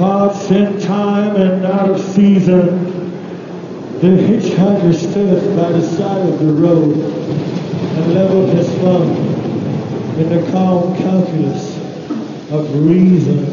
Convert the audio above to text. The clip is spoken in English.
spots in time and out of season. The hitchhiker stood by the side of the road and leveled his thumb in the calm calculus of reason.